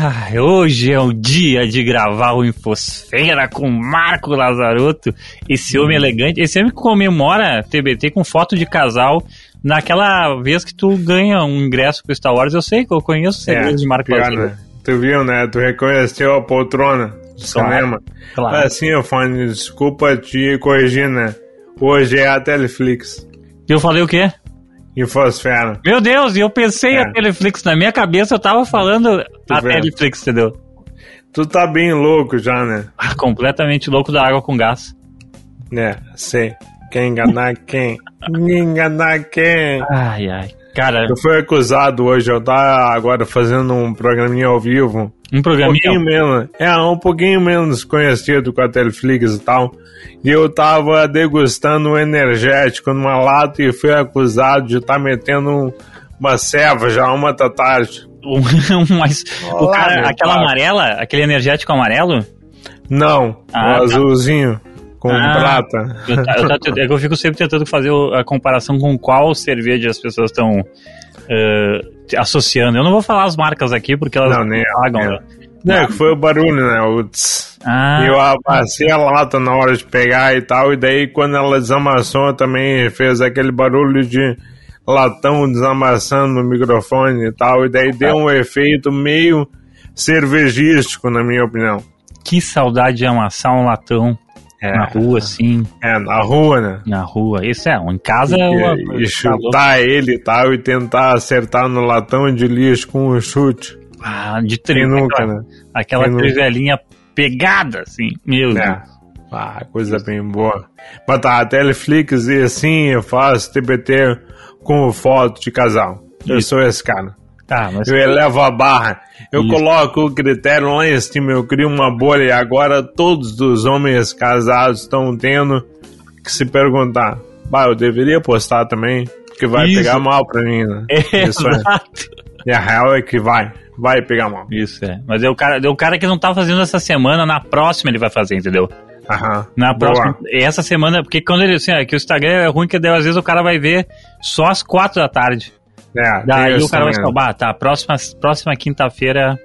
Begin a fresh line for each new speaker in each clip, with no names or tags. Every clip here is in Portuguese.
Ah, hoje é o dia de gravar o Infosfera com Marco Lazarotto, esse homem elegante, esse homem que comemora TBT com foto de casal naquela vez que tu ganha um ingresso pro Star Wars. Eu sei que eu conheço o segredo
É,
de Marco
pior,
Lazarotto.
né? Tu viu, né? Tu reconheceu a poltrona do
Claro,
cinema.
claro.
Assim, Fone, desculpa te corrigir, né? Hoje é a Teleflix.
E eu falei o quê?
Infosfera.
Meu Deus, e eu pensei
É.
a Teleflix na minha cabeça, eu tava falando a
vê.
Teleflix, entendeu?
Tu tá bem louco já, né?
Ah, completamente louco da água com gás.
É, sei. Quem enganar quem? enganar quem?
Ai, ai. Cara,
Eu fui acusado hoje, eu tava agora fazendo um programinha ao vivo.
um
Um
programinha.
pouquinho menos. É, um pouquinho menos conhecido com a Teleflix e tal. E eu tava degustando um energético numa lata e fui acusado de estar metendo um- uma ceva já uma da tarde.
Um, mas o
Olá,
cara,
meu
aquela
pai.
amarela, aquele energético amarelo,
Não,
Ah,
o
tá.
Com
Ah.
prata.
eu, ta- eu, ta- é eu fico sempre tentando fazer o- a comparação com qual cerveja as pessoas estão eh, associando. Eu não vou falar as marcas aqui porque elas
Não, nem
pagam. né?
Não, que foi o barulho, né? O tss.
Ah,
eu amassei a lata na hora de pegar e tal, e daí quando ela desamassou também fez aquele barulho de latão desamassando no microfone e tal, e daí deu um efeito meio cervejístico, na minha opinião.
que saudade de amassar um latão
É.
na rua, assim,
É, na rua, né?
na rua. Isso é, em casa é uma...
E, e chutar ele e tal, e tentar acertar no latão de lixo com um chute.
Ah, de trigo.
nunca,
aquela
né?
aquela trivelinha pegada, assim. Meu Deus.
É. Ah, coisa bem boa. Mas tá, a Teleflix e assim eu faço TBT com foto de casal. Eu
Isso.
sou esse cara.
Tá, mas
Eu elevo a barra. Eu
Isso.
coloco o critério lá em cima. Eu crio uma bolha e agora todos os homens casados estão tendo que se perguntar. Bah, eu deveria postar também, porque vai
Isso.
pegar mal pra mim, né?
É,
Isso é. E a real é que vai. Vai pegar mal.
Isso é. Mas é o cara, é o cara que não tá fazendo essa semana, na próxima ele vai fazer, entendeu?
Aham.
Na
Boa.
próxima. Essa semana, porque quando ele. Assim, é que o Instagram é ruim, que daí, às vezes o cara vai ver só às quatro da tarde.
É,
Daí o cara vai falar, bah, tá, próxima, próxima quinta-feira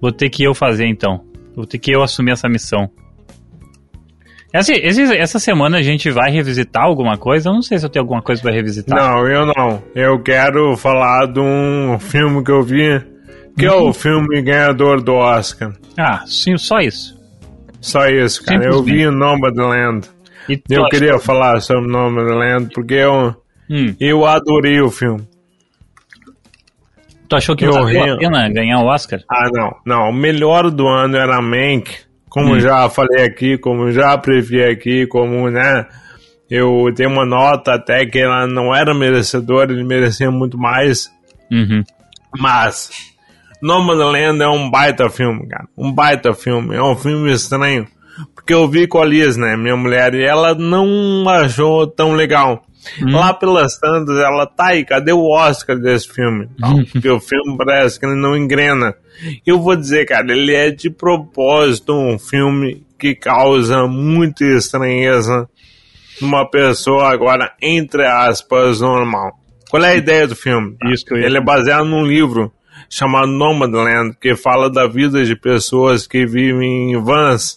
vou ter que eu fazer então. Vou ter que eu assumir essa missão. Essa, esse- essa semana a gente vai revisitar alguma coisa? Eu não sei se eu tenho alguma coisa pra revisitar.
Não, eu não. Eu quero falar de um filme que eu vi, que é
Hum.
o filme ganhador do Oscar.
Ah, sim, só isso.
Só isso, cara. Eu vi Nomadland.
E
Eu queria falar sobre Nomadland porque eu,
Hum,
eu adorei o filme.
Tu achou que
Eu
valeu a pena ganhar o Oscar?
Ah, não. Não, o melhor do ano era Mank. Como
Hum.
já falei aqui, como já previ aqui, como, né? Eu dei uma nota até que ela não era merecedora, ele merecia muito mais.
Uhum.
Mas Nomadland é um baita filme, cara. Um baita filme. É um filme estranho. Porque eu vi com a Liz, né, minha mulher, e ela não achou tão legal. Lá pelas tantas, ela tá aí, cadê o Oscar desse filme? Não, porque o filme parece que ele não engrena. Eu vou dizer, cara, ele é de propósito um filme que causa muita estranheza numa pessoa agora, entre aspas, normal. Qual é a ideia do filme?
Ia
Ele é baseado num livro chamado Nomadland, que fala da vida de pessoas que vivem em vans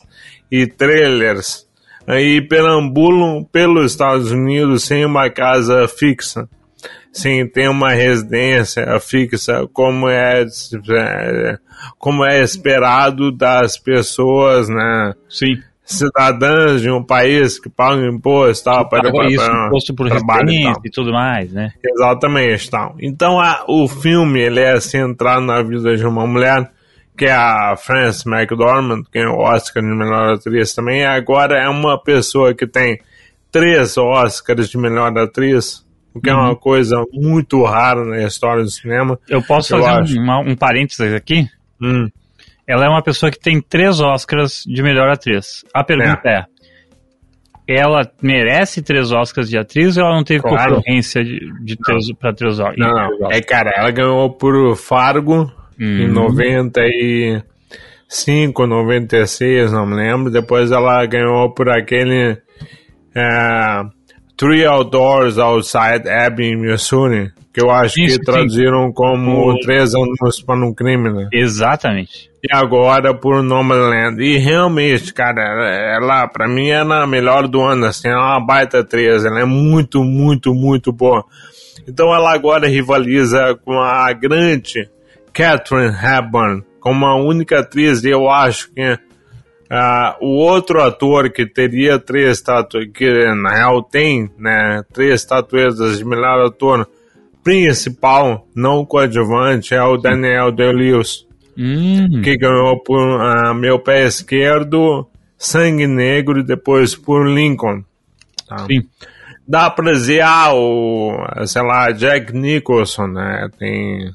e trailers e perambulam pelos Estados Unidos sem uma casa fixa, sem ter uma residência fixa, como é, como é esperado das pessoas, né?
Sim.
cidadãs de um país que pagam imposto tal, para, para,
isso,
para
imposto por
e
residência
tal.
e tudo mais, né?
Exatamente, tal. Então a, o filme ele é centrado na vida de uma mulher que é a Frances McDormand, que é o Oscar de melhor atriz também, agora é uma pessoa que tem três Oscars de melhor atriz, o que é
Uhum.
uma coisa muito rara na história do cinema.
Eu posso
Eu
fazer um, uma- um parênteses aqui?
Hum.
Ela é uma pessoa que tem três Oscars de melhor atriz. A pergunta é: ela merece três Oscars de atriz ou ela não teve
Claro.
concorrência de, de três, pra três Oscars?
Não, não. É, cara, ela ganhou por Fargo em
Hum.
95, 96, não me lembro. Depois ela ganhou por aquele é, Three Outdoors Outside Abbey, Missouri, que eu acho que traduziram como
O-
Três Anos para um Crime, né?
Exatamente.
E agora por Nomadland. E realmente, cara, ela pra mim é a melhor do ano, assim, é uma baita atriz, ela é muito, muito, muito boa. Então ela agora rivaliza com a grande Catherine Hepburn, como a única atriz, e eu acho que ah, o outro ator que teria três estatuetas, que na real tem, né, três estatuetas de melhor ator principal, não coadjuvante, é o Daniel Day-Lewis
Hum,
que ganhou por ah, meu pé esquerdo, Sangue Negro e depois por Lincoln. tá?
sim.
Dá pra dizer, ah, o, sei lá, Jack Nicholson, né? Tem,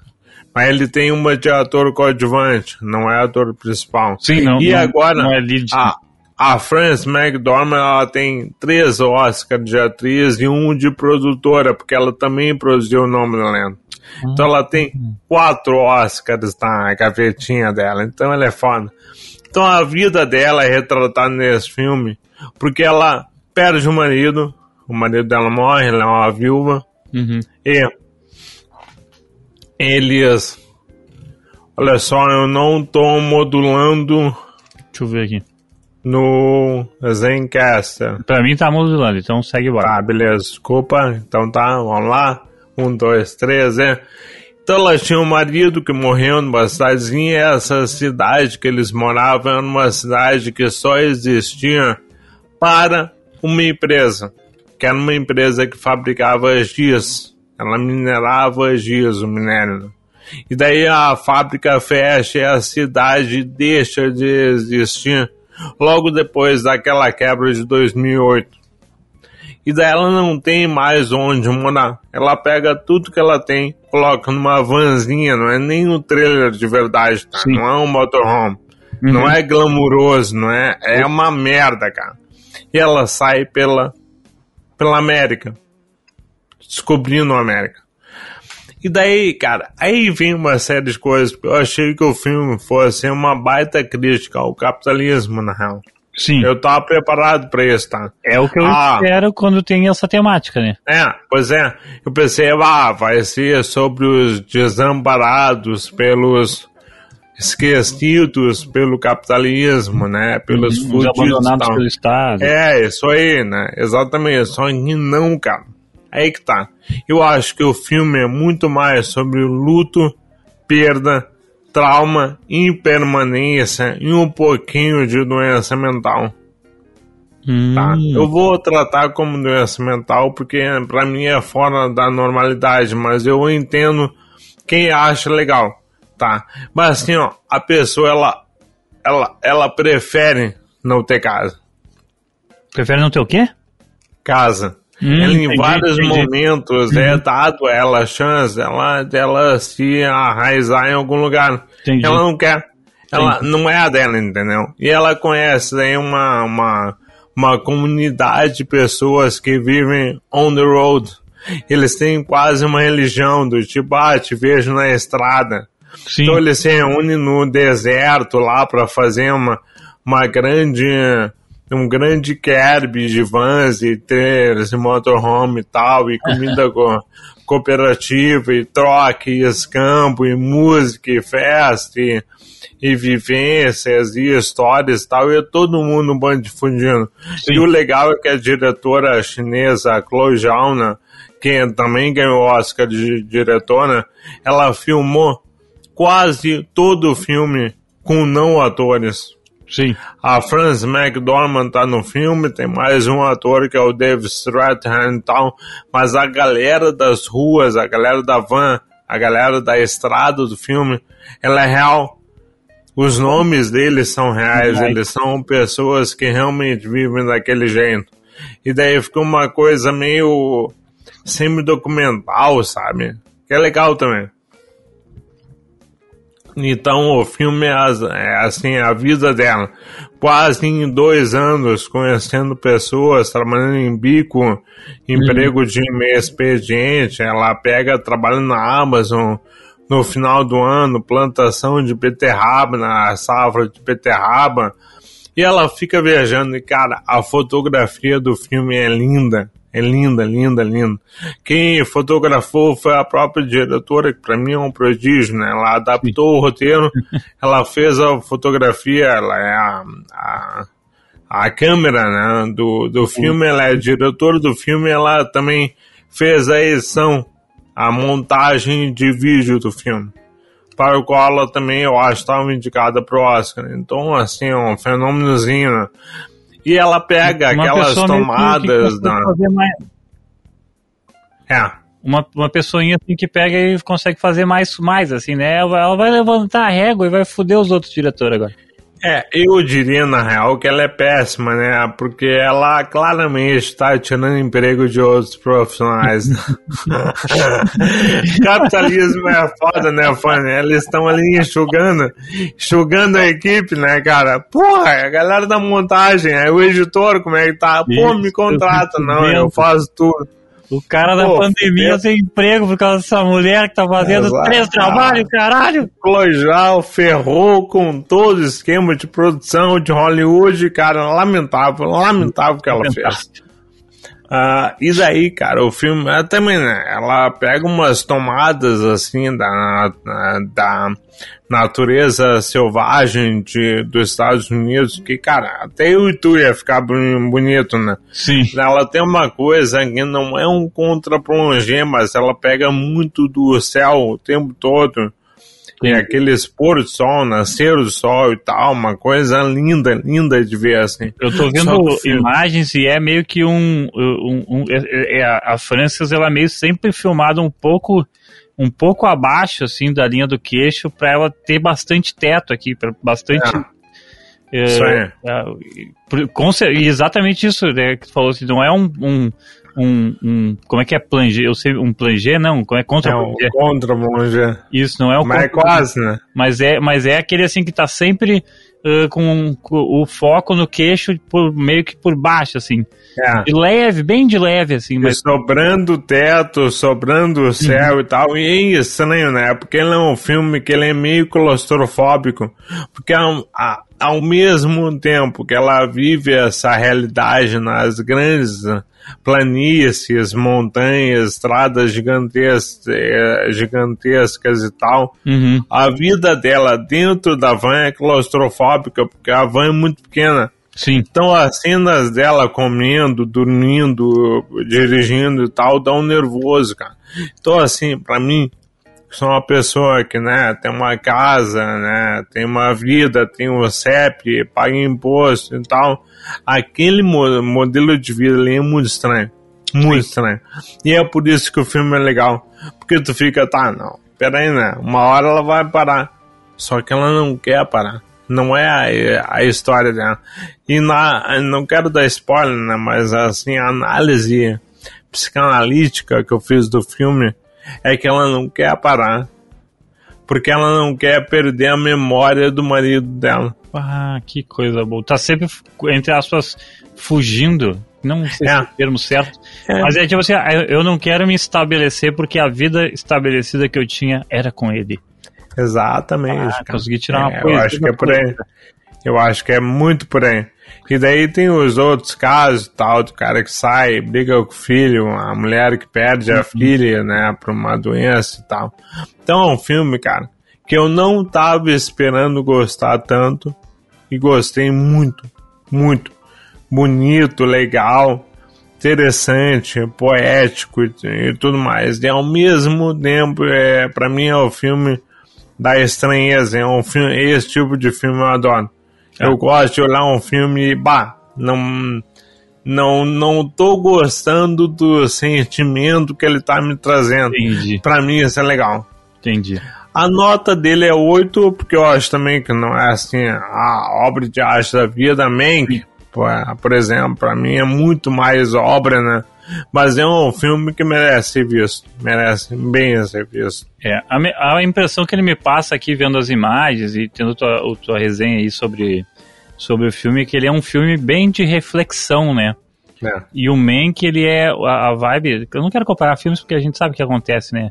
mas ele tem uma de ator coadjuvante, não é ator principal.
Sim, não.
E
não-
agora,
Não é lead.
a, a Frances McDormand, ela tem três Oscars de atriz e um de produtora, porque ela também produziu o nome da lenda. Então ela tem quatro Oscars na gavetinha dela, então ela é foda. Então a vida dela é retratada nesse filme, porque ela perde o marido, o marido dela morre, ela é uma viúva,
Uhum.
e eles. Olha só, eu não tô modulando
Deixa eu ver aqui.
no Zencaster.
Pra mim tá modulando, então segue embora.
Tá, beleza, desculpa. Então tá, vamos lá. Um, dois, três, é. Então ela tinha um marido que morreu numa cidadezinha, e essa cidade que eles moravam era uma cidade que só existia para uma empresa, que era uma empresa que fabricava giz. Ela minerava giz, o minério. né? E daí a fábrica fecha e a cidade deixa de existir logo depois daquela quebra de 2008 e daí ela não tem mais onde morar. Ela pega tudo que ela tem, coloca numa vanzinha, não é nem um trailer de verdade, tá? Não é um motorhome.
Uhum.
Não é glamuroso, não é? É uma merda, cara. E ela sai pela, pela América. Descobrindo a América. E daí, cara, aí vem uma série de coisas. Eu achei que o filme fosse uma baita crítica ao capitalismo, na real.
Sim.
Eu tava preparado pra isso, tá?
É o que eu
Ah.
espero quando tem essa temática, né?
É, pois é. Eu pensei, ah, vai ser sobre os desamparados pelos esquecidos pelo capitalismo, né? Pelos
Os
fudidos e
abandonados pelo Estado.
É, isso aí, né? Exatamente. Só que não, cara. Aí que tá. Eu acho que o filme é muito mais sobre luto, perda, trauma, impermanência e um pouquinho de doença mental.
Hum,
Tá? Eu vou tratar como doença mental porque pra mim é fora da normalidade, mas eu entendo quem acha legal, tá? Mas assim, ó, a pessoa ela ela ela prefere não ter casa.
Prefere não ter o quê?
Casa.
Hum,
ela em
entendi,
vários
entendi.
momentos é dado a ela a chance ela dela se arraizar em algum lugar.
Entendi.
Ela não quer. Ela não é a dela, entendeu? E ela conhece aí uma, uma, uma comunidade de pessoas que vivem on the road. Eles têm quase uma religião do tipo, ah, te vejo na estrada.
Sim.
Então eles se reúnem no deserto lá para fazer uma, uma grande um grande kerb de vans e trailers e motorhome e tal, e comida co cooperativa, e troca, e escampo, e música, e festa, e, e vivências, e histórias e tal, e é todo mundo um bando de fundindo.
Sim.
E o legal é que a diretora chinesa, Chloe Zhao, né, que também ganhou o Oscar de diretora, ela filmou quase todo o filme com não atores.
Sim.
A Frances McDormand tá no filme, tem mais um ator que é o Dave Strathairn e tal, mas a galera das ruas, a galera da van, a galera da estrada do filme, ela é real. Os nomes deles são reais,
Right.
eles são pessoas que realmente vivem daquele jeito. E daí fica uma coisa meio semi-documental, sabe? Que é legal também. Então o filme é, é assim, a vida dela. Quase em dois anos conhecendo pessoas, trabalhando em bico, emprego de meio expediente. Ela pega, trabalha na Amazon no final do ano, plantação de beterraba, na safra de beterraba. E ela fica viajando e, cara, a fotografia do filme é linda. É linda, linda, linda. Quem fotografou foi a própria diretora, que para mim é um prodígio, né? Ela adaptou o roteiro, ela fez a fotografia, ela é a, a, a câmera né, do, do filme, ela é diretora do filme, ela também fez a edição, a montagem de vídeo do filme para o qual ela também, eu acho, estava indicada para o Oscar. Então, assim, é um fenômenozinho. Né? E ela pega uma aquelas tomadas da.
É. Uma, uma pessoinha assim que pega e consegue fazer mais, mais assim, né? Ela vai levantar a régua e vai foder os outros diretores agora.
É, eu diria na real que ela é péssima, né? Porque ela claramente está tirando emprego de outros profissionais. Capitalismo é foda, né, Fanny? Eles estão ali enxugando, enxugando a equipe, né, cara? Porra, a galera da montagem, é o editor, como é que tá? Pô, me contrata, não, eu faço tudo.
O cara da pandemia é... sem emprego por causa dessa mulher que tá fazendo Exato. três trabalhos, caralho.
Clojal ferrou com todo o esquema de produção de Hollywood, cara, lamentável, lamentável que ela fez. Uh, e daí, cara, o filme também, né? Ela pega umas tomadas assim da, da natureza selvagem de, dos Estados Unidos que, cara, até o tu ia ficar bonito, né?
Sim.
Ela tem uma coisa que não é um contra-plongé, mas ela pega muito do céu o tempo todo. Tem aqueles pôr do sol, nascer do sol e tal, uma coisa linda, linda de ver assim.
Eu tô vendo imagens e é meio que um. um, um é, é, a França, ela é meio sempre filmada um pouco um pouco abaixo assim da linha do queixo para ela ter bastante teto aqui, para bastante
é. Isso é,
é, exatamente isso né, que tu falou assim, não é um, um, um, um, como é que é planger? Eu sei, um planger não, como é contra é
um contra planger.
Isso não é o
mas é quase, né?
Mas é, mas é aquele assim que tá sempre uh, com, com, o foco no queixo por meio que por baixo assim. É. De leve, bem de leve assim,
mas sobrando o teto, sobrando o céu uhum. e tal. E é estranho, né? Porque ele é um filme que ele é meio claustrofóbico, porque ao, ao mesmo tempo que ela vive essa realidade nas grandes planícies, montanhas, estradas gigantescas, eh, gigantescas e tal.
Uhum.
A vida dela dentro da van é claustrofóbica, porque a van é muito pequena.
Sim.
Então as cenas dela comendo, dormindo, dirigindo e tal, dão nervoso, cara. Então assim, para mim, sou uma pessoa que, né, tem uma casa, né, tem uma vida, tem um CEP, paga imposto e tal, aquele modelo de vida ali é muito estranho. Muito Sim. estranho. E é por isso que o filme é legal. Porque tu fica, tá, não, peraí, né, uma hora ela vai parar. Só que ela não quer parar. Não é a, a história dela. E na, não quero dar spoiler, né, mas assim, a análise psicanalítica que eu fiz do filme é que ela não quer parar. Porque ela não quer perder a memória do marido dela.
Ah, que coisa boa. Tá sempre, entre aspas, fugindo. Não sei é. se é o termo certo. É. Mas é tipo assim, ah, eu não quero me estabelecer porque a vida estabelecida que eu tinha era com ele.
Exatamente.
Ah, consegui tirar uma coisa.
Eu acho que é por aí. Eu acho que é muito por aí. E daí tem os outros casos, tal, do cara que sai, briga com o filho, a mulher que perde a uhum. filha, né, por uma doença e tal. Então é um filme, cara, que eu não tava esperando gostar tanto e gostei muito, muito. Bonito, legal, interessante, poético e, e tudo mais. E ao mesmo tempo, é, para mim é o filme da estranheza, é um filme, esse tipo de filme eu adoro. Eu é. gosto de olhar um filme e, bah, não, não, não tô gostando do sentimento que ele tá me trazendo.
Entendi.
Pra mim isso é legal.
Entendi.
A nota dele é 8, porque eu acho também que não é assim a obra de arte da vida, Mank, por, por exemplo, para mim é muito mais obra, né? Mas é um filme que merece ser visto. Merece bem ser visto.
É, a, a impressão que ele me passa aqui vendo as imagens e tendo tua, a tua resenha aí sobre, sobre o filme é que ele é um filme bem de reflexão, né?
É.
E o Mank, ele é a, a, vibe. Eu não quero comparar filmes porque a gente sabe o que acontece, né?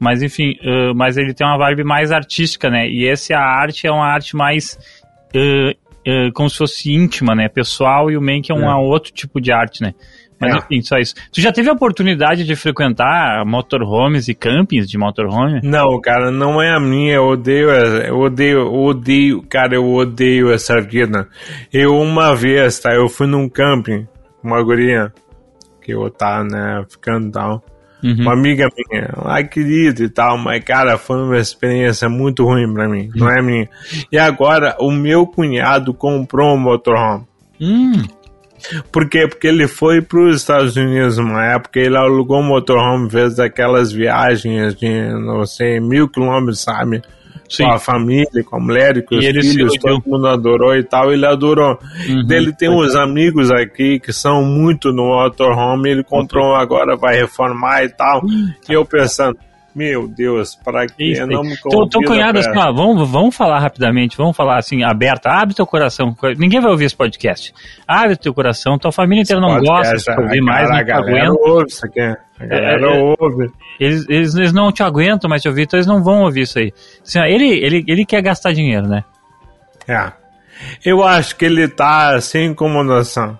Mas enfim, uh, mas ele tem uma vibe mais artística, né? E essa arte é uma arte mais uh, uh, como se fosse íntima, né? Pessoal, e o Mank é um é. outro tipo de arte, né? Mas
É.
enfim, só isso. Tu já teve a oportunidade de frequentar motorhomes e campings de motorhome?
Não, cara, não é a minha. Eu odeio, eu odeio, eu odeio, cara, eu odeio essa vida. Eu uma vez, tá? Eu fui num camping, com uma guria, que eu tava, né, ficando tal.
Uhum.
Uma amiga minha, ai querida e tal, mas cara, foi uma experiência muito ruim pra mim, não é minha. E agora, o meu cunhado comprou um motorhome.
Hum,
Por quê? Porque ele foi para os Estados Unidos numa época, ele alugou um motorhome, fez aquelas viagens de, não sei, mil quilômetros, sabe?
sim.
Com a família, com a mulher com
E
os
ele
filhos, todo mundo adorou e tal, ele adorou.
Uhum.
Ele tem uns amigos aqui que são muito no motorhome, ele comprou um agora, vai reformar e tal. E eu pensando, meu Deus, para que
Isso,
não me
teu
convida
cunhado, assim, ó, vamos, vamos falar rapidamente, vamos falar assim, aberto, abre teu coração. Ninguém vai ouvir esse podcast. Abre teu coração, tua família inteira não gosta
podcast,
de ouvir mais, não
galera
aguenta.
ouve isso aqui. A galera
é, é.
ouve.
Eles, eles, eles não te aguentam mais te ouvir, então eles não vão ouvir isso aí. Assim, ó, ele, ele, ele quer gastar dinheiro, né?
É. Eu acho que ele tá sem incomodação.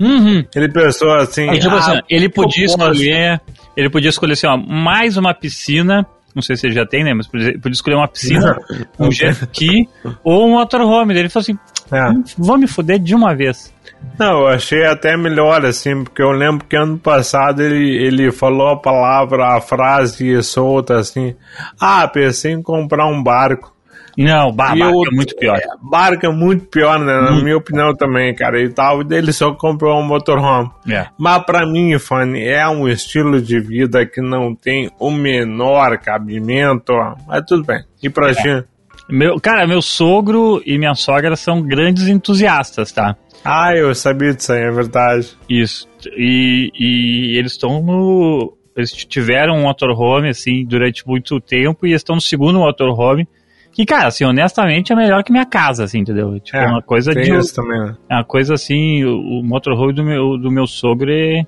Uhum.
Ele pensou assim.
Mas, tipo
ah,
assim, ele podia escolher. Ele podia escolher assim, ó, mais uma piscina. Não sei se ele já tem, né? Mas podia podia escolher uma piscina, um jet ski ou um motorhome. Ele falou assim:
É.
vou me fuder de uma vez.
Não, eu achei até melhor, assim, porque eu lembro que ano passado ele, ele falou a palavra, a frase solta assim. Ah, pensei em comprar um barco.
Não, barco
eu-
é muito pior.
É, barco é muito pior, né? Na minha opinião também, cara. E tal. Ele só comprou um motorhome.
É.
Mas pra mim, Fanny, é um estilo de vida que não tem o menor cabimento. Mas tudo bem. E pra ti?
Meu, cara, meu sogro e minha sogra são grandes entusiastas, tá?
Ah, eu sabia disso aí, é verdade.
Isso. E, e eles estão no. Eles tiveram um motorhome, assim, durante muito tempo, e estão no segundo motorhome. Que, cara, assim, honestamente é melhor que minha casa, assim, entendeu? Tipo, é, uma coisa de.
isso também, né?
É uma coisa assim, o, o motorhome do meu, do meu sogro é.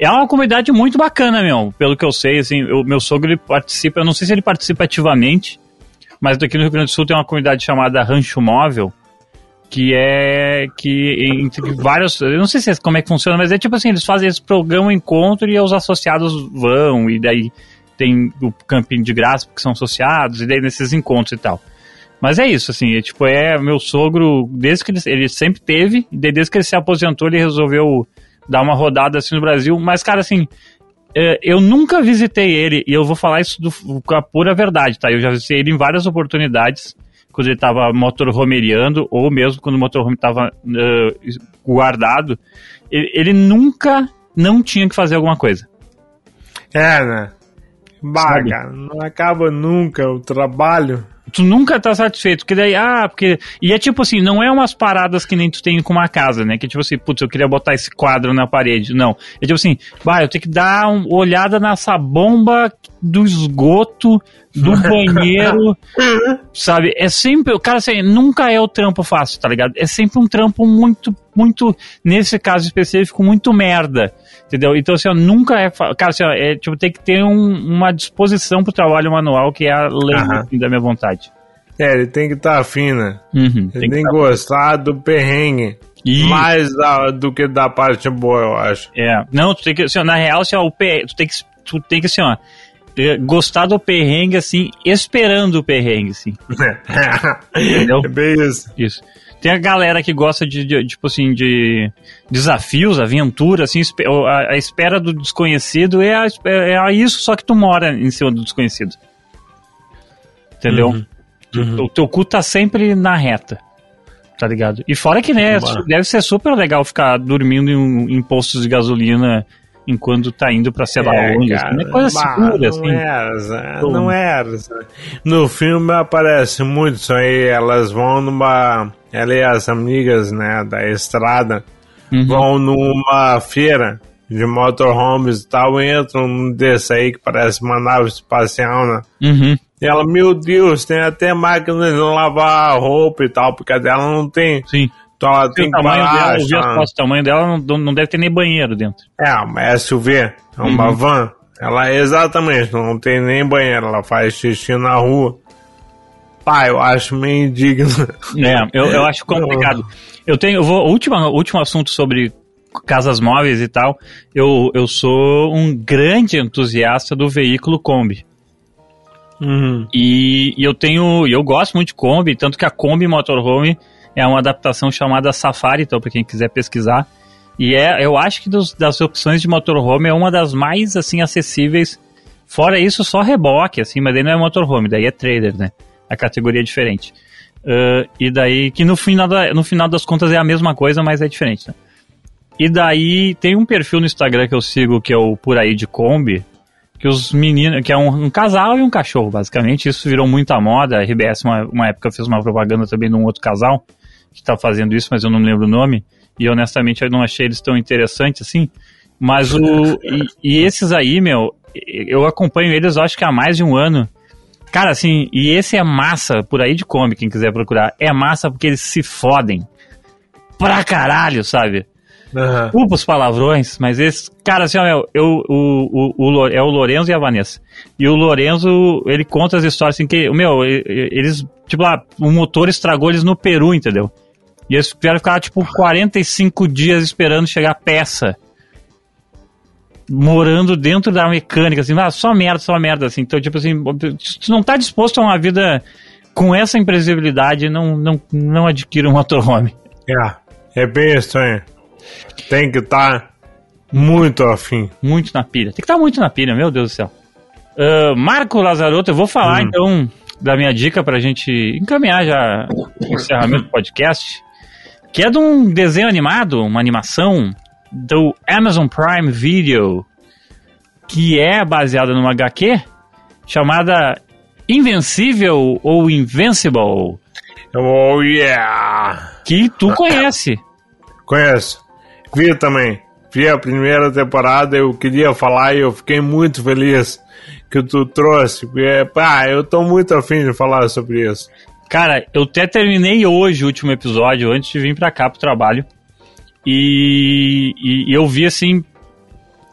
É uma comunidade muito bacana, meu. Pelo que eu sei, assim, o meu sogro ele participa, eu não sei se ele participa ativamente, mas daqui no Rio Grande do Sul tem uma comunidade chamada Rancho Móvel, que é que entre vários, eu não sei se é, como é que funciona, mas é tipo assim, eles fazem esse programa encontro e os associados vão e daí tem o campinho de graça porque são associados e daí nesses encontros e tal. Mas é isso, assim, é, tipo, é meu sogro, desde que ele, ele sempre teve, desde que ele se aposentou, ele resolveu dar uma rodada assim no Brasil, mas cara, assim, é, eu nunca visitei ele, e eu vou falar isso do, com a pura verdade, tá? Eu já visitei ele em várias oportunidades, quando ele tava motorhomeando, ou mesmo quando o motorhome tava uh, guardado, ele, ele nunca não tinha que fazer alguma coisa.
É, né? Bah, cara, não acaba nunca o trabalho.
Tu nunca tá satisfeito, porque daí, ah, porque. E é tipo assim, não é umas paradas que nem tu tem com uma casa, né? Que tipo assim, putz, eu queria botar esse quadro na parede. Não. É tipo assim, vai, eu tenho que dar uma olhada nessa bomba do esgoto, do banheiro, sabe? É sempre. O cara, assim, nunca é o trampo fácil, tá ligado? É sempre um trampo muito, muito, nesse caso específico, muito merda. Entendeu? Então, assim, ó, nunca é. Cara, assim, ó, é, tipo, tem que ter um- uma disposição pro trabalho manual que é além
Aham.
assim, da minha vontade.
É, ele tem que estar afim, né?
Uhum,
Ele tem que
tá-
gostar do perrengue.
Ih,
Mais da- do que da parte boa, eu acho.
É, não, tu tem que, assim, ó, na real, assim, ó, o per- tu tem que, tu tem que, assim, ó, eh, gostar do perrengue, assim, esperando o perrengue, assim, entendeu?
É bem isso.
Isso. Tem a galera que gosta de, de- tipo assim, de desafios, aventura, assim, a, a espera do desconhecido é, a, é a isso, só que tu mora em cima do desconhecido. Entendeu?
Uhum.
Tu- O teu cu tá sempre na reta. Tá ligado? E fora que, né,
Bah.
deve ser super legal ficar dormindo em, em postos de gasolina enquanto tá indo pra sei lá onde.
cara,
assim, é coisa
bah,
segura,
não
assim. Pô.
não. Zé. No filme aparece muito isso aí. Elas vão numa. Ela e as amigas, né, da estrada,
Uhum.
vão numa feira de motorhomes e tal, entram num desse aí que parece uma nave espacial, né?
Uhum.
E ela, meu Deus, tem até máquina de lavar roupa e tal, porque a dela não tem.
Sim.
Então ela
O
tem
tamanho dela, eu vi as
achar-
fotos, o tamanho dela não, não deve ter nem banheiro dentro.
É, uma SUV, é uma
Uhum.
van. Ela exatamente não tem nem banheiro, ela faz xixi na rua. Pai, eu acho meio indigno.
É, eu, eu acho complicado. Eu tenho, eu vou, último, último assunto sobre casas móveis e tal, eu, eu sou um grande entusiasta do veículo Kombi.
Uhum.
E, e eu tenho, eu gosto muito de Kombi, tanto que a Kombi Motorhome é uma adaptação chamada Safari, então para quem quiser pesquisar. E é, eu acho que dos, das opções de motorhome é uma das mais assim acessíveis. Fora isso, só reboque, assim, mas daí não é motorhome, daí é trader, né? A categoria é diferente. Uh, e daí, que no final, da, no final das contas é a mesma coisa, mas é diferente, né? E daí tem um perfil no Instagram que eu sigo que é o Por Aí de Kombi, que os meninos, que é um, um, casal e um cachorro, basicamente. Isso virou muita moda. A RBS, uma, uma época, fez uma propaganda também de um outro casal que está fazendo isso, mas eu não lembro o nome. E honestamente eu não achei eles tão interessantes assim. Mas o. e, e, esses aí, meu, eu acompanho eles, eu acho que há mais de um ano. Cara, assim, e esse é massa, por aí de come, quem quiser procurar. É massa porque eles se fodem. Pra caralho, sabe? Uhum. Os palavrões, mas esse. Cara, assim, ó, eu, eu, o, o, o, é o Lorenzo e a Vanessa. E o Lorenzo, ele conta as histórias assim que, meu, eles. Tipo lá, o motor estragou eles no Peru, entendeu? E eles tiveram ficar, tipo, 45 dias esperando chegar a peça. Morando dentro da mecânica, assim, ah, só merda, só merda, assim. Então, tipo assim, se não tá disposto a uma vida com essa imprevisibilidade, não, não, não adquira um motorhome.
É, é bem estranho. Tem que estar tá muito afim.
Muito na pilha. Tem que estar tá muito na pilha, meu Deus do céu. Uh, Marco Lazarotto, eu vou falar hum. então da minha dica pra gente encaminhar já o encerramento do podcast, que é de um desenho animado, uma animação do Amazon Prime Video, que é baseada numa HQ chamada Invencível ou Invincible.
Oh yeah!
Que tu conhece.
Conheço. Vi também. Vi a primeira temporada, eu queria falar e eu fiquei muito feliz que tu trouxe. Porque, pá, eu tô muito afim de falar sobre isso.
Cara, eu até terminei hoje o último episódio, antes de vir pra cá pro trabalho. E, e, e eu vi assim.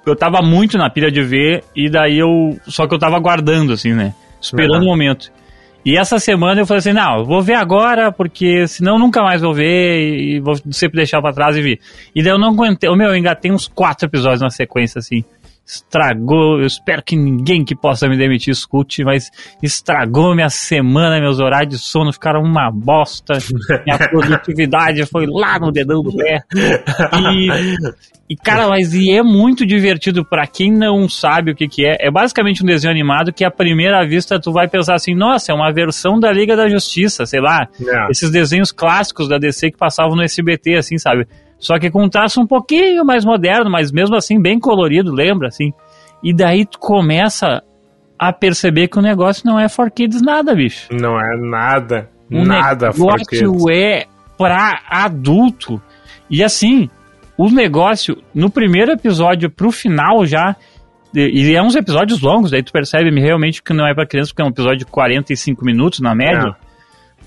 Eu tava muito na pilha de ver, e daí eu. Só que eu tava aguardando, assim, né? Esperando o momento. E essa semana eu falei assim, não, vou ver agora, porque senão nunca mais vou ver e vou sempre deixar para trás e vir. E daí eu não aguentei, meu, eu engatei uns quatro episódios na sequência, assim estragou. Eu espero que ninguém que possa me demitir escute, mas estragou minha semana, meus horários de sono ficaram uma bosta. Minha produtividade foi lá no dedão do pé. E, e cara, mas e é muito divertido para quem não sabe o que, que é. É basicamente um desenho animado que à primeira vista tu vai pensar assim: nossa, é uma versão da Liga da Justiça, sei lá. É. Esses desenhos clássicos da DC que passavam no SBT, assim, sabe? Só que com um traço um pouquinho mais moderno, mas mesmo assim bem colorido, lembra, assim. E daí tu começa a perceber que o negócio não é for kids nada, bicho.
Não é nada. O nada
for kids. O negócio é pra adulto. E assim, o negócio, no primeiro episódio pro final já, e é uns episódios longos, daí tu percebe realmente que não é para criança, porque é um episódio de 45 minutos na média.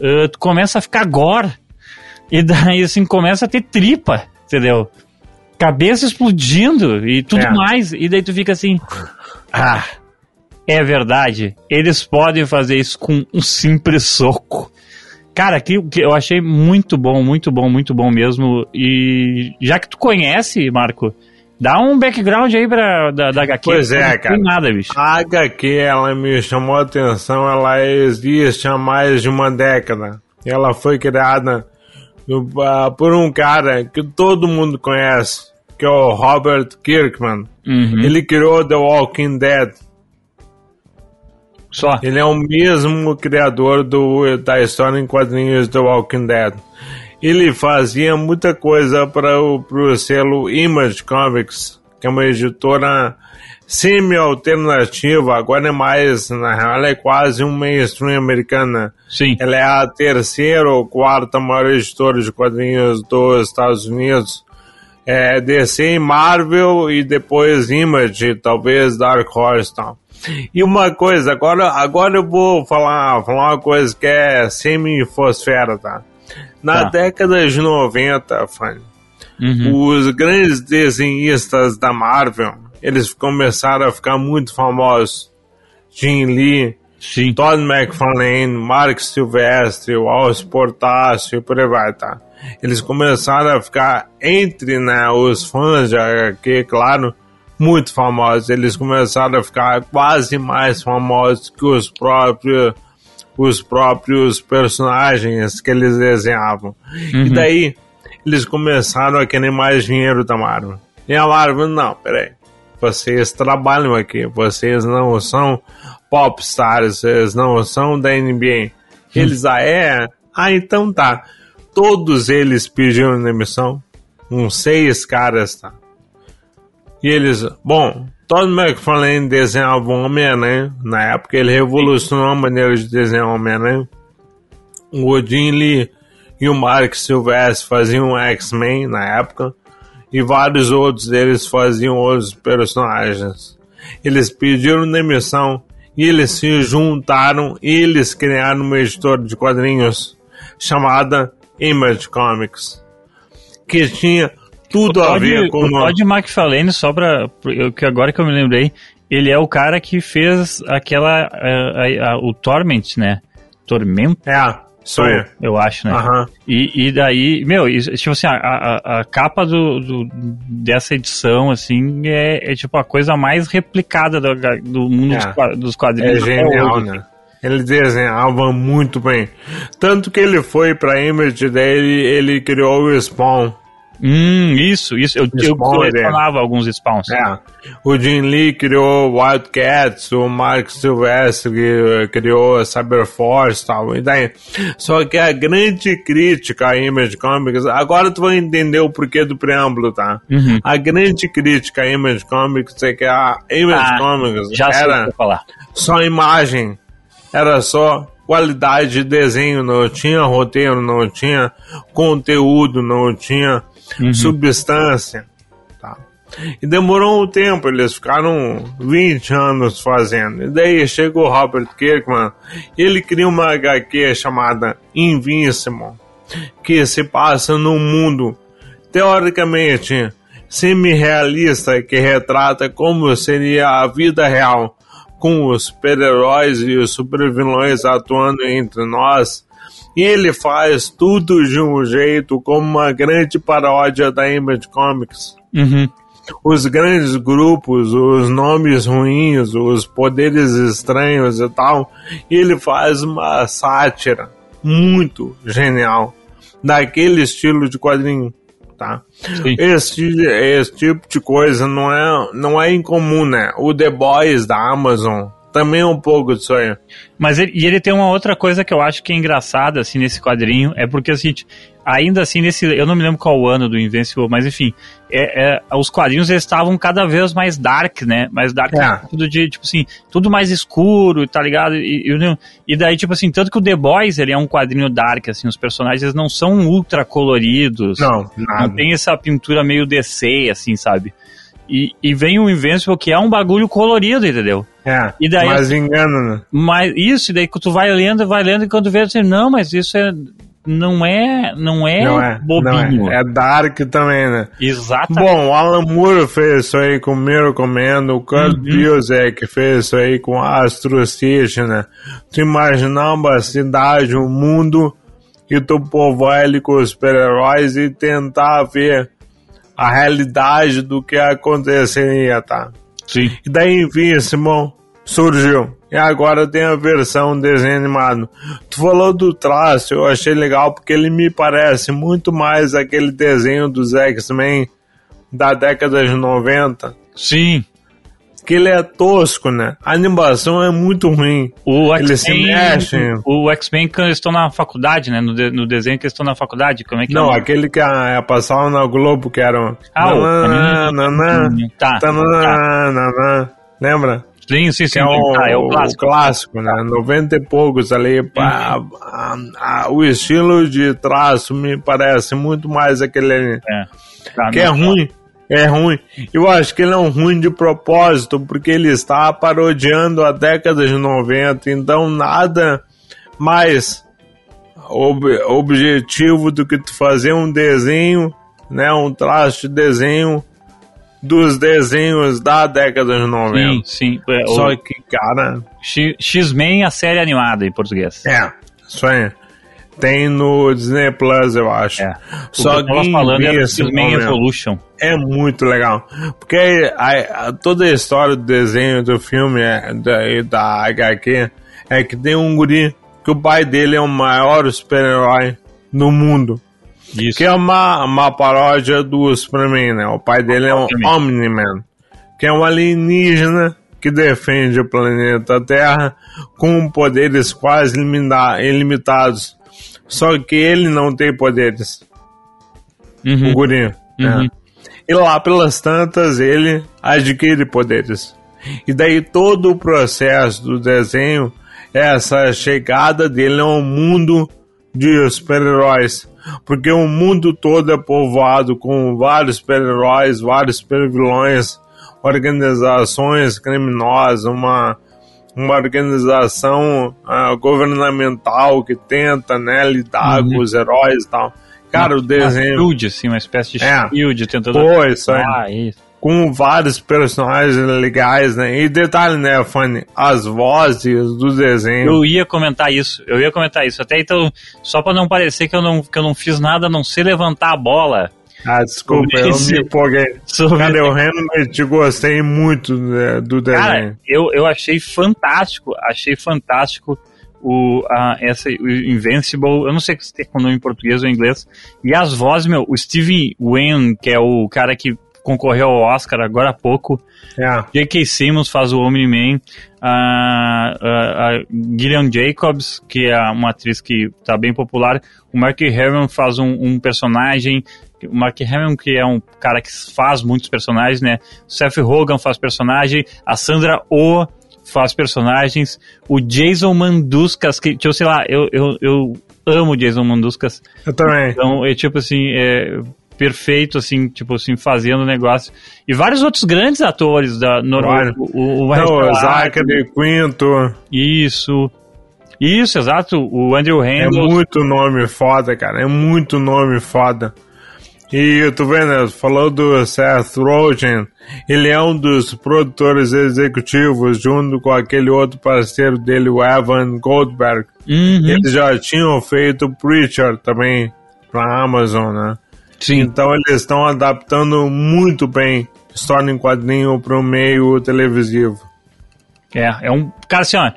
É. Uh, tu começa a ficar gore e daí, assim, começa a ter tripa, entendeu? Cabeça explodindo e tudo é. mais. E daí tu fica assim. Ah, é verdade. Eles podem fazer isso com um simples soco. Cara, que, que eu achei muito bom, muito bom, muito bom mesmo. E já que tu conhece, Marco, dá um background aí pra, da, da HQ.
Pois é, cara.
nada, bicho.
A HQ, ela me chamou a atenção, ela existe há mais de uma década. Ela foi criada por um cara que todo mundo conhece, que é o Robert Kirkman. Uhum. Ele criou The Walking Dead.
Só.
Ele é o mesmo criador do, da história em quadrinhos The Walking Dead. Ele fazia muita coisa para o selo Image Comics, que é uma editora semi-alternativa, agora é mais, na real, ela é quase um mainstream americana.
Sim.
Ela é a terceira ou quarta maior editora de quadrinhos dos Estados Unidos. É DC e Marvel e depois Image, talvez Dark Horse tal. E uma coisa, agora, agora eu vou falar, falar uma coisa que é semi-fosfera, tá? Na tá. década de 90, Fanny, uhum. os grandes desenhistas da Marvel, eles começaram a ficar muito famosos. Jim Lee,
Sim.
Todd McFarlane, Mark Silvestre, Alce Portácio e por aí vai, tá? eles começaram a ficar entre né, os fãs de HQ, claro, muito famosos. Eles começaram a ficar quase mais famosos que os próprios os próprios personagens que eles desenhavam. Uhum. E daí eles começaram a querer mais dinheiro da Marvel. E a Marvel, não, peraí. Vocês trabalham aqui, vocês não são popstars, vocês não são da NBA. Eles, ah, é? Ah, então tá. Todos eles pediram demissão. Uns seis caras, tá? E eles, bom, Todd McFarlane desenhava o Homem-Aranha. Na época ele revolucionou a maneira de desenhar o Homem-Aranha. O Jim Lee e o Mark Silvestre faziam X-Men na época. E vários outros deles faziam outros personagens. Eles pediram demissão e eles se juntaram e eles criaram uma editora de quadrinhos chamada Image Comics, que tinha tudo a ver com
o Todd McFarlane, só pra. Que agora que eu me lembrei, ele é o cara que fez aquela. A, a, a, o Torment, né? Tormento?
É. Sou eu.
Acho, né?
Uhum.
E, e daí, meu, tipo assim, a, a, a capa do, do, dessa edição, assim, é, é, tipo a coisa mais replicada do, do mundo é. dos quadrinhos.
É genial, né? Ele desenhava muito bem. Tanto que ele foi pra Image, daí ele, ele criou o Spawn.
Hum, isso, isso. Eu, eu colecionava alguns spawns.
É. O Jim Lee criou Wildcats, o Mark Silvestre criou Cyberforce e tal. E daí, só que a grande crítica à Image Comics, agora tu vai entender o porquê do preâmbulo, tá? Uhum. A grande crítica à Image Comics é que a Image ah, Comics
já era falar.
só imagem, era só qualidade de desenho, não tinha roteiro, não tinha conteúdo, não tinha uhum. substância. Tá? E demorou um tempo, eles ficaram 20 anos fazendo. E daí chegou o Robert Kirkman, ele cria uma HQ chamada Invincible, que se passa num mundo teoricamente semi-realista que retrata como seria a vida real com os super-heróis e os super-vilões atuando entre nós ele faz tudo de um jeito como uma grande paródia da Image Comics.
Uhum.
Os grandes grupos, os nomes ruins, os poderes estranhos e tal. E ele faz uma sátira muito genial daquele estilo de quadrinho. Tá? Esse, esse tipo de coisa não é, não é incomum, né? O The Boys da Amazon também é um pouco disso aí.
Mas ele, e ele tem uma outra coisa que eu acho que é engraçada, assim, nesse quadrinho, é porque, assim, ainda assim, nesse, eu não me lembro qual o ano do Invincible, mas enfim, é, é, os quadrinhos estavam cada vez mais dark, né? Mais dark, é. tudo de, tipo assim, tudo mais escuro, tá ligado? E, e, e, daí, tipo assim, tanto que o The Boys, ele é um quadrinho dark, assim, os personagens não são ultra coloridos.
Não, nada.
Não tem essa pintura meio DC, assim, sabe? E, e vem o Invincible, que é um bagulho colorido, entendeu?
É, e daí, mas engana, né?
Mas isso, e daí que tu vai lendo, vai lendo, e quando vê, assim, não, mas isso é não é, não é,
não é bobinho. Não é. é dark também, né?
Exatamente.
Bom, o Alan Moore fez isso aí com Miro Comendo, o Kurt uhum. Busiek fez isso aí com Astro City, né? Tu imaginar uma cidade, um mundo, e tu povoar ele com os super-heróis e tentar ver a realidade do que aconteceria, tá?
Sim.
E daí, enfim, Simão, surgiu. E agora tem a versão desenho animado. Tu falou do traço, eu achei legal porque ele me parece muito mais aquele desenho dos X-Men da década de 90.
Sim
que ele é tosco, né? A animação é muito ruim.
O ele se. O X-Men que estão na faculdade, né? No, de, no desenho que estão na faculdade, como é que
Não, é? aquele que a, a passava na Globo, que era
Ah, o...
Tá, tá. Lembra?
Sim, sim, sim.
É o, ah, é o clássico. O clássico, né? 90 e poucos ali. Pá, a, a, o estilo de traço me parece muito mais aquele.
É. Tá,
que é ruim é ruim. Eu acho que ele é um ruim de propósito, porque ele está parodiando a década de 90, então nada mais ob objetivo do que tu fazer um desenho, né, um traço de desenho dos desenhos da década de 90.
Sim, sim.
É, Só o... que, cara...
X-Men, a série animada em português.
É, isso aí. Tem no Disney Plus, eu acho.
É.
Só
que eu tava falando é X-Men
momento
Evolution.
é muito legal. Porque a- a- toda a história do desenho do filme é, da, da HQ é que tem um guri que o pai dele é o maior super-herói do mundo.
Isso.
Que é uma, uma paródia do Superman, né? O pai dele é um. Omni-Man, que é um alienígena que defende o planeta Terra com poderes quase ilimita- ilimitados. Só que ele não tem poderes, o
Uhum.
guri. né?
Uhum.
E lá pelas tantas ele adquire poderes. E daí todo o processo do desenho é essa chegada dele ao mundo de super-heróis. Porque o mundo todo é povoado com vários super-heróis, vários super-vilões, organizações criminosas, uma, uma organização ah, governamental que tenta né, lidar
Uhum.
com os heróis e tal. Cara, o
Uma
desenho.
shield, assim, uma espécie de
É.
shield tentando.
Pô, isso aí.
Ah, isso.
com vários personagens legais, né? E detalhe, né, Fanny? As vozes do desenho.
Eu ia comentar isso, eu ia comentar isso. Até então, só pra não parecer que eu não, que eu não fiz nada a não sei levantar a bola
Ah, desculpa, eu me empolguei.
sobre.
Cara, eu realmente gostei muito né, do desenho.
Cara, eu, eu achei fantástico, achei fantástico o, a, essa, o Invincible, eu não sei se tem o nome em português ou em inglês, e as vozes, meu, o Steven Wen, que é o cara que concorreu ao Oscar agora há pouco,
É.
J.K. Simmons faz o Omni-Man, a, a, a Gillian Jacobs, que é uma atriz que tá bem popular, o Mark Hamill faz um, um personagem, o Mark Hamill que é um cara que faz muitos personagens, né? O Seth Rogen faz personagem, a Sandra Oh faz personagens, o Jason Manduskas, que, tipo, sei lá, eu, eu, eu amo o Jason Manduskas,
Eu também.
então, é tipo assim, é perfeito, assim, tipo assim, fazendo o negócio. E vários outros grandes atores da no,
Claro.
o, o, o
Não, o Zachary Quinto.
Isso. Isso, exato. O Andrew
É
Randall.
muito nome foda, cara. É muito nome foda. E tu vendo, falou do Seth Rogen, ele é um dos produtores executivos, junto com aquele outro parceiro dele, o Evan Goldberg.
Uhum.
Eles já tinham feito Preacher também pra Amazon, né?
Sim.
Então eles estão adaptando muito bem história em quadrinho para o meio televisivo.
É, é um. Cara, assim, ó.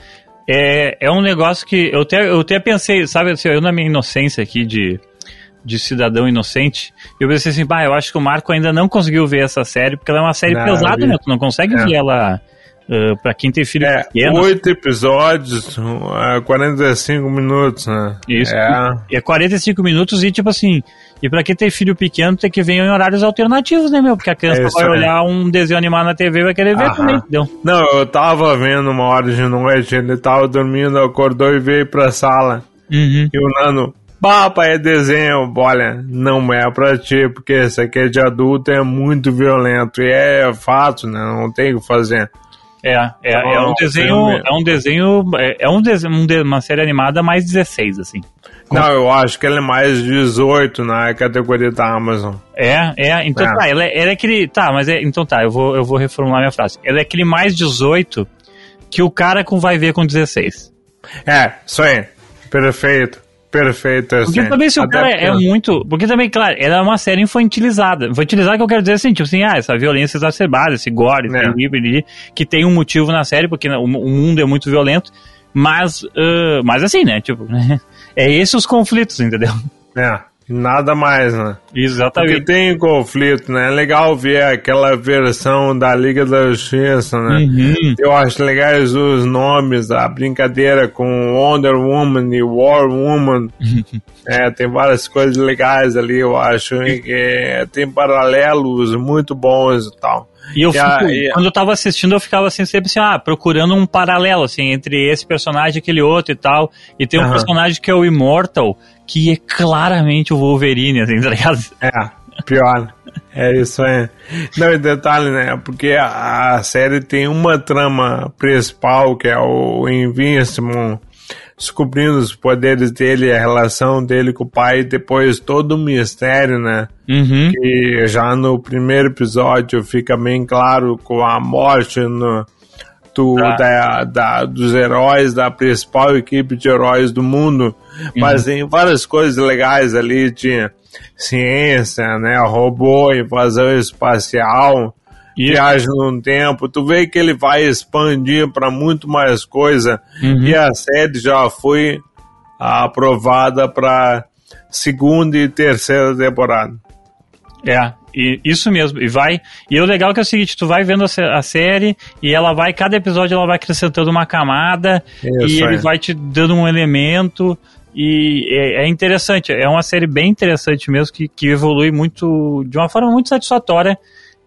É, é um negócio que eu até, eu até pensei, sabe, assim, eu na minha inocência aqui de, de cidadão inocente, eu pensei assim, bah, eu acho que o Marco ainda não conseguiu ver essa série, porque ela é uma série
Não,
pesada, né? Tu não consegue
É.
ver ela uh, pra quem tem filho
É,
pequeno.
oito episódios, uh, 45 minutos, né?
Isso.
É,
É 45 minutos e, tipo assim, e pra quem tem filho pequeno, tem que ver em horários alternativos, né, meu? Porque a criança
É
vai olhar um desenho animado na TV e vai querer ver
Aham.
também, entendeu?
Não, eu tava vendo uma hora de noite, ele tava dormindo, acordou e veio pra sala.
Uhum.
E o Nano, Papa, é desenho. Olha, não é pra ti, porque esse aqui é de adulto, é muito violento. E é fato, né? Não tem o que fazer.
É, é, é um desenho,
filme.
é um desenho, é, é um desenho, um de- uma série animada mais 16, assim.
Não, eu acho que ele é mais 18 na categoria da Amazon.
É, é, então
É.
tá, ela é, ela é aquele, tá, mas é, então tá, eu vou, eu vou reformular minha frase. Ela é aquele mais 18 que o cara com vai ver com 16.
É, isso aí. Perfeito. Perfeito, assim.
Porque também se o cara é muito. Porque também, claro, ela é uma série infantilizada. Infantilizada que eu quero dizer assim, tipo assim, ah, essa violência exacerbada, esse gore, esse
É.
livre, que tem um motivo na série, porque o, mundo é muito violento, mas, ah, mas assim, né? Tipo, é esses os conflitos, entendeu?
É, nada mais, né? Porque
Exatamente.
tem conflito, né? É legal ver aquela versão da Liga da Justiça, né?
Uhum.
Eu acho legais os nomes, a brincadeira com Wonder Woman e War Woman. é, tem várias coisas legais ali, eu acho. e que tem paralelos muito bons e tal.
E eu
E a-
fico,
e a-
quando eu tava assistindo, eu ficava assim, sempre assim, ah, procurando um paralelo, assim, entre esse personagem e aquele outro e tal. E tem um
Aham.
personagem que é o Immortal, que é claramente o Wolverine, assim, tá ligado?
É, pior. É isso aí. Não, e detalhe, né? Porque a, a série tem uma trama principal, que é o Invincible, descobrindo os poderes dele, a relação dele com o pai, e depois todo o mistério, né?
Uhum.
que já no primeiro episódio fica bem claro com a morte no, do,
Tá.
da, da- dos heróis da principal equipe de heróis do mundo, Mas tem várias coisas legais ali, tinha ciência, né? Robô, invasão espacial. Viagem no tempo. Tu vê que ele vai expandir para muito mais coisa.
Uhum.
E a série já foi aprovada para segunda e terceira temporada.
É, e, isso mesmo. E vai. E o legal é que é o seguinte, tu vai vendo a, a série e ela vai, cada episódio ela vai acrescentando uma camada
Isso,
e ele
é.
vai te dando um elemento. E é, é interessante, é uma série bem interessante mesmo, que, que evolui muito, de uma forma muito satisfatória.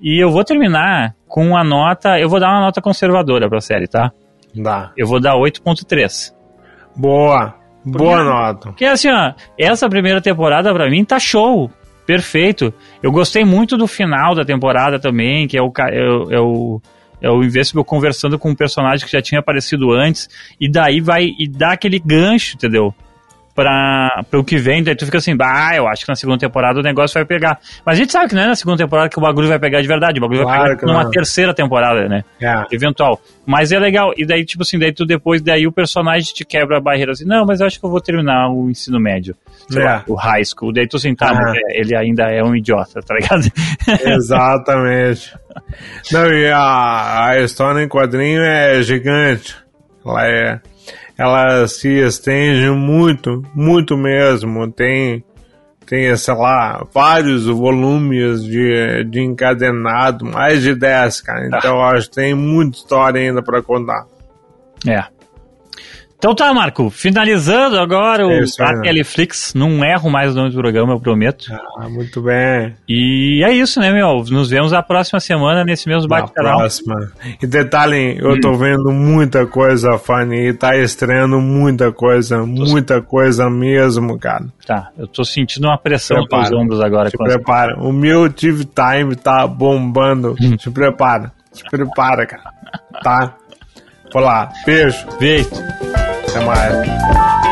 E eu vou terminar com uma nota, eu vou dar uma nota conservadora pra série, tá?
Dá.
Eu vou dar 8.3.
Boa. Boa nota.
Porque assim, ó, essa primeira temporada pra mim tá show. Perfeito. Eu gostei muito do final da temporada também, que é o, é, é o, é o Invincible conversando com um personagem que já tinha aparecido antes, e daí vai e dá aquele gancho, entendeu? Pra o que vem, daí tu fica assim, bah, eu acho que na segunda temporada o negócio vai pegar. Mas a gente sabe que não é na segunda temporada que o bagulho vai pegar de verdade, o bagulho
Claro
vai pegar numa terceira temporada, né?
É.
eventual. Mas é legal. E daí, tipo assim, daí tu depois, daí o personagem te quebra a barreira assim, não, mas eu acho que eu vou terminar o ensino médio.
É.
lá, o high school. Daí tu assim, tá,
Ah.
mas é, ele ainda é um idiota, tá ligado?
Exatamente. Não, e a, a história em quadrinho é gigante. Ela é. Ela se estende muito, muito mesmo. Tem, tem, sei lá, vários volumes de, de encadenado, mais de 10, cara. Então eu acho que tem muita história ainda pra contar.
é. Então tá, Marco, finalizando agora o
É né?
Teleflix, não erro mais o nome do programa, eu prometo.
Ah, muito bem.
E é isso, né, meu? Nos vemos a próxima semana nesse mesmo
Na
bate-canal.
próxima. E detalhe, eu
Hum.
tô vendo muita coisa, Fanny, e tá estreando muita coisa, muita coisa mesmo, cara.
Tá, eu tô sentindo uma pressão nos
Prepara.
ombros agora.
Se
essa-
prepara. O meu TV Time tá bombando.
Hum.
Se prepara. Se prepara, cara. Tá? Vou lá. Beijo.
Beijo.
Até mais.